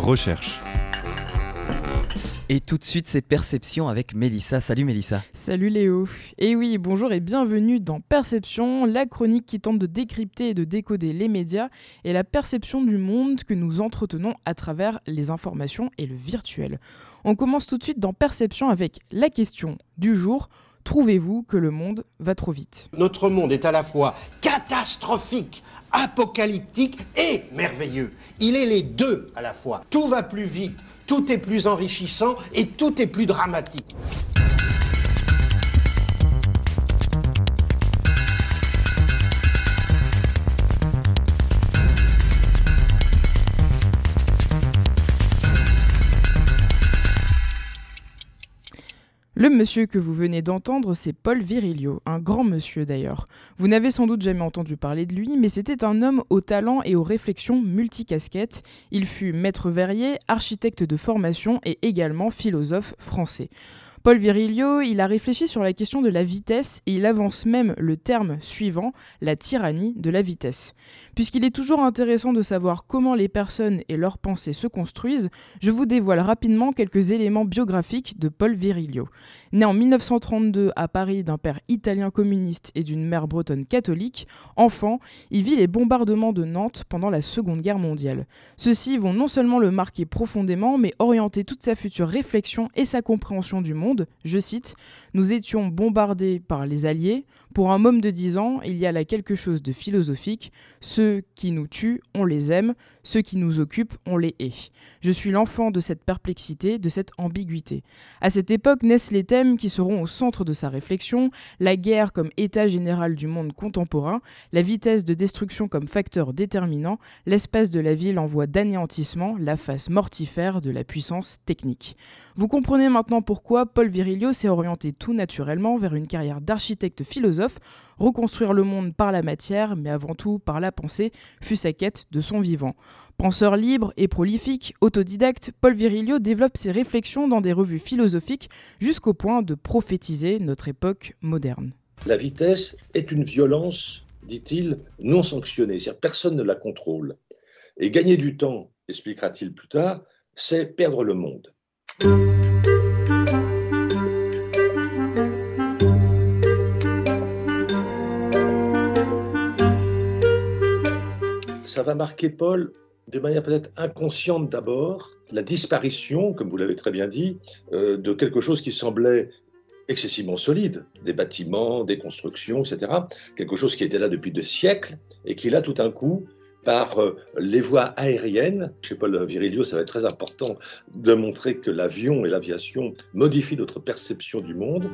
Recherche. Et tout de suite, c'est Perception avec Mélissa. Salut Mélissa. Salut Léo. Et oui, bonjour et bienvenue dans Perception, la chronique qui tente de décrypter et de décoder les médias et la perception du monde que nous entretenons à travers les informations et le virtuel. On commence tout de suite dans Perception avec la question du jour. Trouvez-vous que le monde va trop vite Notre monde est à la fois catastrophique, apocalyptique et merveilleux. Il est les deux à la fois. Tout va plus vite, tout est plus enrichissant et tout est plus dramatique. Le monsieur que vous venez d'entendre, c'est Paul Virilio, un grand monsieur d'ailleurs. Vous n'avez sans doute jamais entendu parler de lui, mais c'était un homme au talent et aux réflexions multicasquettes. Il fut maître verrier, architecte de formation et également philosophe français. Paul Virilio, il a réfléchi sur la question de la vitesse et il avance même le terme suivant, la tyrannie de la vitesse. Puisqu'il est toujours intéressant de savoir comment les personnes et leurs pensées se construisent, je vous dévoile rapidement quelques éléments biographiques de Paul Virilio. Né en 1932 à Paris d'un père italien communiste et d'une mère bretonne catholique, enfant, il vit les bombardements de Nantes pendant la Seconde Guerre mondiale. Ceux-ci vont non seulement le marquer profondément, mais orienter toute sa future réflexion et sa compréhension du monde je cite, Nous étions bombardés par les Alliés. Pour un homme de 10 ans, il y a là quelque chose de philosophique. Ceux qui nous tuent, on les aime. Ceux qui nous occupent, on les hait. Je suis l'enfant de cette perplexité, de cette ambiguïté. À cette époque naissent les thèmes qui seront au centre de sa réflexion, la guerre comme état général du monde contemporain, la vitesse de destruction comme facteur déterminant, l'espace de la ville en voie d'anéantissement, la face mortifère de la puissance technique. Vous comprenez maintenant pourquoi Paul Virilio s'est orienté tout naturellement vers une carrière d'architecte philosophe, reconstruire le monde par la matière, mais avant tout par la pensée, fut sa quête de son vivant. Penseur libre et prolifique, autodidacte, Paul Virilio développe ses réflexions dans des revues philosophiques jusqu'au point de prophétiser notre époque moderne. La vitesse est une violence, dit-il, non sanctionnée, c'est-à-dire personne ne la contrôle. Et gagner du temps, expliquera-t-il plus tard, c'est perdre le monde. Ça va marquer Paul de manière peut-être inconsciente d'abord, la disparition, comme vous l'avez très bien dit, euh, de quelque chose qui semblait excessivement solide, des bâtiments, des constructions, etc. Quelque chose qui était là depuis des siècles et qui là tout d'un coup, par euh, les voies aériennes, chez Paul Virilio, ça va être très important de montrer que l'avion et l'aviation modifient notre perception du monde.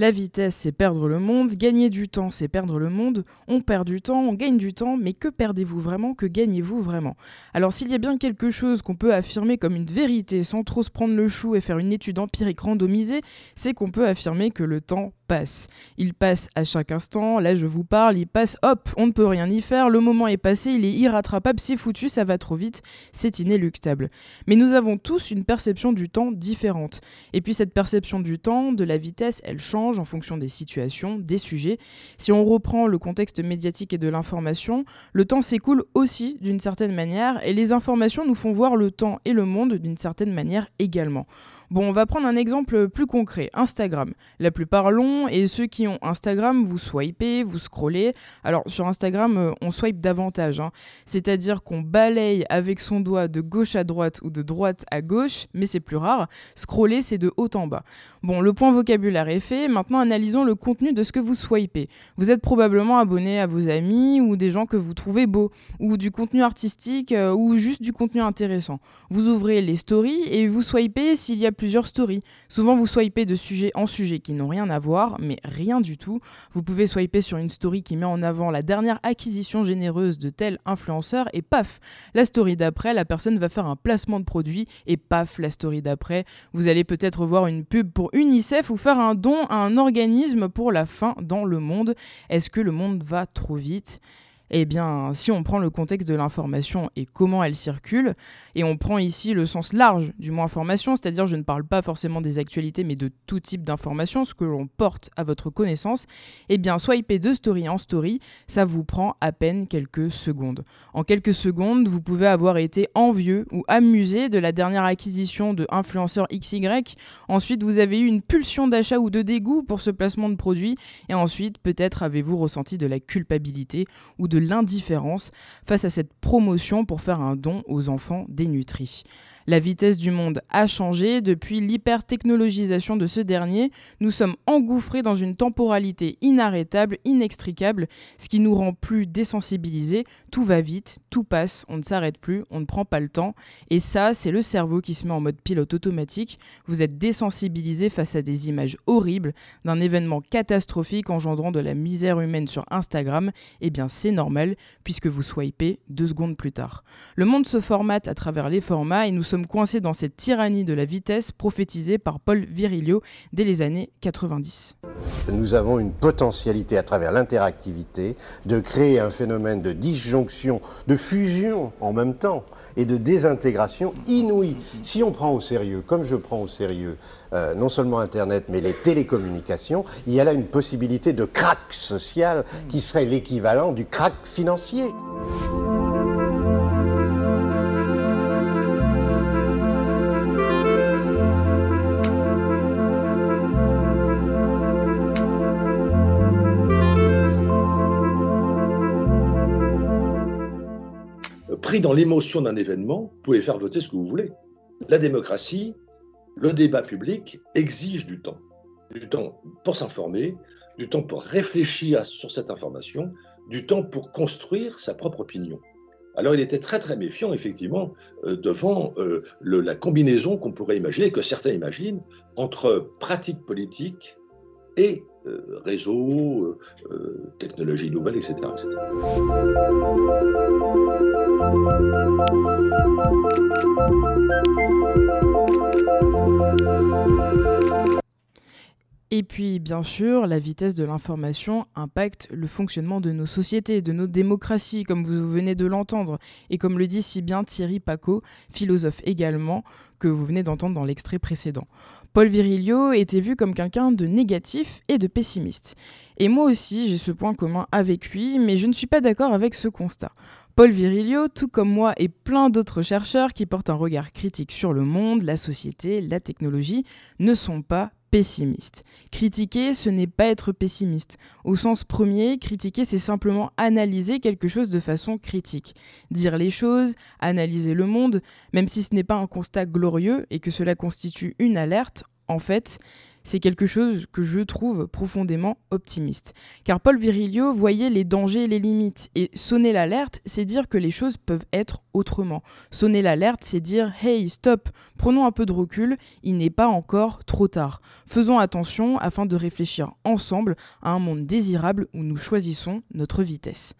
La vitesse, c'est perdre le monde. Gagner du temps, c'est perdre le monde. On perd du temps, on gagne du temps, mais que perdez-vous vraiment? Que gagnez-vous vraiment? Alors s'il y a bien quelque chose qu'on peut affirmer comme une vérité sans trop se prendre le chou et faire une étude empirique randomisée, c'est qu'on peut affirmer que le temps passe. Il passe à chaque instant, là je vous parle, il passe, hop, on ne peut rien y faire, le moment est passé, il est irrattrapable, c'est foutu, ça va trop vite, c'est inéluctable. Mais nous avons tous une perception du temps différente. Et puis cette perception du temps, de la vitesse, elle change en fonction des situations, des sujets. Si on reprend le contexte médiatique et de l'information, le temps s'écoule aussi d'une certaine manière et les informations nous font voir le temps et le monde d'une certaine manière également. Bon, on va prendre un exemple plus concret. Instagram. La plupart l'ont et ceux qui ont Instagram, vous swipez, vous scrollez. Alors sur Instagram, euh, on swipe davantage. Hein. C'est-à-dire qu'on balaye avec son doigt de gauche à droite ou de droite à gauche, mais c'est plus rare. Scroller, c'est de haut en bas. Bon, le point vocabulaire est fait. Maintenant, analysons le contenu de ce que vous swipez. Vous êtes probablement abonné à vos amis ou des gens que vous trouvez beaux, ou du contenu artistique euh, ou juste du contenu intéressant. Vous ouvrez les stories et vous swipez s'il y a plusieurs stories. Souvent, vous swipez de sujet en sujet qui n'ont rien à voir, mais rien du tout. Vous pouvez swiper sur une story qui met en avant la dernière acquisition généreuse de tel influenceur et paf, la story d'après, la personne va faire un placement de produit et paf, la story d'après, vous allez peut-être voir une pub pour UNICEF ou faire un don à un organisme pour la faim dans le monde. Est-ce que le monde va trop vite? Eh bien, si on prend le contexte de l'information et comment elle circule, et on prend ici le sens large du mot information, c'est-à-dire je ne parle pas forcément des actualités, mais de tout type d'informations, ce que l'on porte à votre connaissance, eh bien, swiper de story en story, ça vous prend à peine quelques secondes. En quelques secondes, vous pouvez avoir été envieux ou amusé de la dernière acquisition de influenceur XY, ensuite vous avez eu une pulsion d'achat ou de dégoût pour ce placement de produit, et ensuite peut-être avez-vous ressenti de la culpabilité ou de l'indifférence face à cette promotion pour faire un don aux enfants dénutris. La vitesse du monde a changé depuis l'hypertechnologisation de ce dernier. Nous sommes engouffrés dans une temporalité inarrêtable, inextricable, ce qui nous rend plus désensibilisés. Tout va vite, tout passe, on ne s'arrête plus, on ne prend pas le temps. Et ça, c'est le cerveau qui se met en mode pilote automatique. Vous êtes désensibilisé face à des images horribles d'un événement catastrophique engendrant de la misère humaine sur Instagram. Eh bien, c'est normal puisque vous swipez deux secondes plus tard. Le monde se formate à travers les formats et nous sommes coincés dans cette tyrannie de la vitesse prophétisée par Paul Virilio dès les années 90. Nous avons une potentialité à travers l'interactivité de créer un phénomène de disjonction, de fusion en même temps et de désintégration inouïe. Si on prend au sérieux, comme je prends au sérieux, euh, non seulement Internet, mais les télécommunications, il y a là une possibilité de crack social qui serait l'équivalent du crack financier. Pris dans l'émotion d'un événement, vous pouvez faire voter ce que vous voulez. La démocratie, le débat public exige du temps. Du temps pour s'informer, du temps pour réfléchir sur cette information, du temps pour construire sa propre opinion. Alors il était très très méfiant, effectivement, euh, devant euh, la combinaison qu'on pourrait imaginer, que certains imaginent, entre pratique politique et euh, réseau, technologie nouvelle, etc. etc. Et puis, bien sûr, la vitesse de l'information impacte le fonctionnement de nos sociétés, de nos démocraties, comme vous venez de l'entendre. Et comme le dit si bien Thierry Paco, philosophe également, que vous venez d'entendre dans l'extrait précédent. Paul Virilio était vu comme quelqu'un de négatif et de pessimiste. Et moi aussi, j'ai ce point commun avec lui, mais je ne suis pas d'accord avec ce constat. Paul Virilio, tout comme moi et plein d'autres chercheurs qui portent un regard critique sur le monde, la société, la technologie, ne sont pas pessimistes. Critiquer, ce n'est pas être pessimiste. Au sens premier, critiquer, c'est simplement analyser quelque chose de façon critique. Dire les choses, analyser le monde, même si ce n'est pas un constat glorieux et que cela constitue une alerte, en fait, c'est quelque chose que je trouve profondément optimiste. Car Paul Virilio voyait les dangers et les limites, et sonner l'alerte, c'est dire que les choses peuvent être autrement. Sonner l'alerte, c'est dire Hey, stop, prenons un peu de recul, il n'est pas encore trop tard. Faisons attention afin de réfléchir ensemble à un monde désirable où nous choisissons notre vitesse.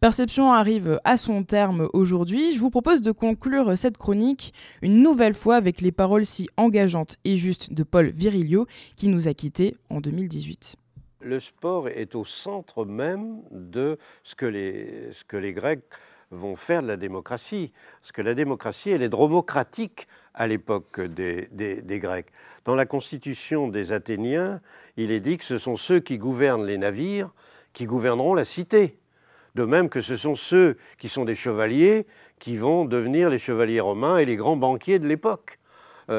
Perception arrive à son terme aujourd'hui. Je vous propose de conclure cette chronique une nouvelle fois avec les paroles si engageantes et justes de Paul Virilio qui nous a quittés en 2018 le sport est au centre même de ce que les, Grecs vont faire de la démocratie. Parce que la démocratie, elle est dromocratique à l'époque des, Grecs. Dans la constitution des Athéniens, il est dit que ce sont ceux qui gouvernent les navires qui gouverneront la cité. De même que ce sont ceux qui sont des chevaliers qui vont devenir les chevaliers romains et les grands banquiers de l'époque.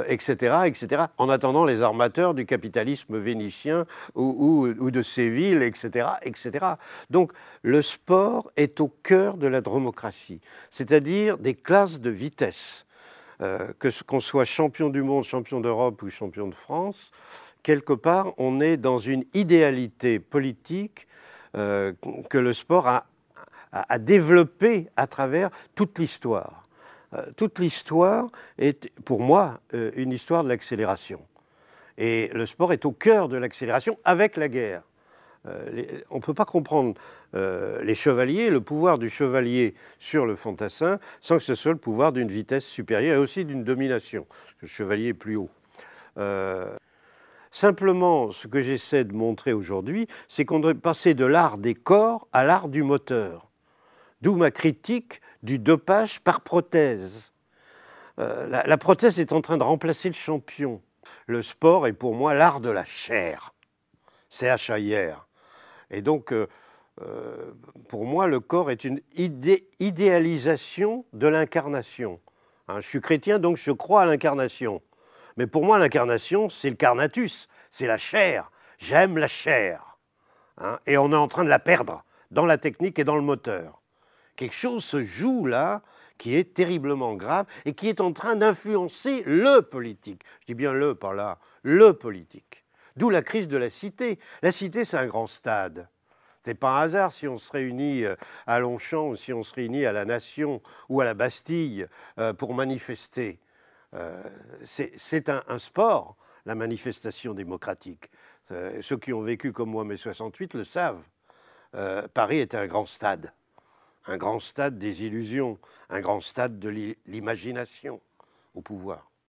Etc., euh, etc., en attendant les armateurs du capitalisme vénitien ou, de Séville, etc., etc. Donc le sport est au cœur de la démocratie, c'est-à-dire des classes de vitesse. Euh, que qu'on soit champion du monde, champion d'Europe ou champion de France, quelque part, on est dans une idéalité politique euh, que le sport a à, développer à travers toute l'histoire. Euh, toute l'histoire est, pour moi, euh, une histoire de l'accélération. Et le sport est au cœur de l'accélération avec la guerre. Euh, on ne peut pas comprendre les chevaliers, le pouvoir du chevalier sur le fantassin, sans que ce soit le pouvoir d'une vitesse supérieure et aussi d'une domination. Le chevalier est plus haut. Simplement, ce que j'essaie de montrer aujourd'hui, c'est qu'on doit passer de l'art des corps à l'art du moteur. D'où ma critique du dopage par prothèse. Euh, la, prothèse est en train de remplacer le champion. Le sport est pour moi l'art de la chair. C-H-A-I-R. Et donc, euh, euh, pour moi, le corps est une idéalisation de l'incarnation. Hein, je suis chrétien, donc je crois à l'incarnation. Mais pour moi, l'incarnation, c'est le carnatus, c'est la chair. J'aime la chair. Hein, et on est en train de la perdre dans la technique et dans le moteur. Quelque chose se joue là qui est terriblement grave et qui est en train d'influencer le politique. Je dis bien le par là, le politique. D'où la crise de la cité. La cité, c'est un grand stade. C'est pas un hasard si on se réunit euh, à Longchamp ou si on se réunit à la Nation ou à la Bastille euh, pour manifester. Euh, c'est un, sport, la manifestation démocratique. ceux qui ont vécu comme moi mai 68 le savent. Paris est un grand stade un grand stade des illusions, un grand stade de l'imagination au pouvoir.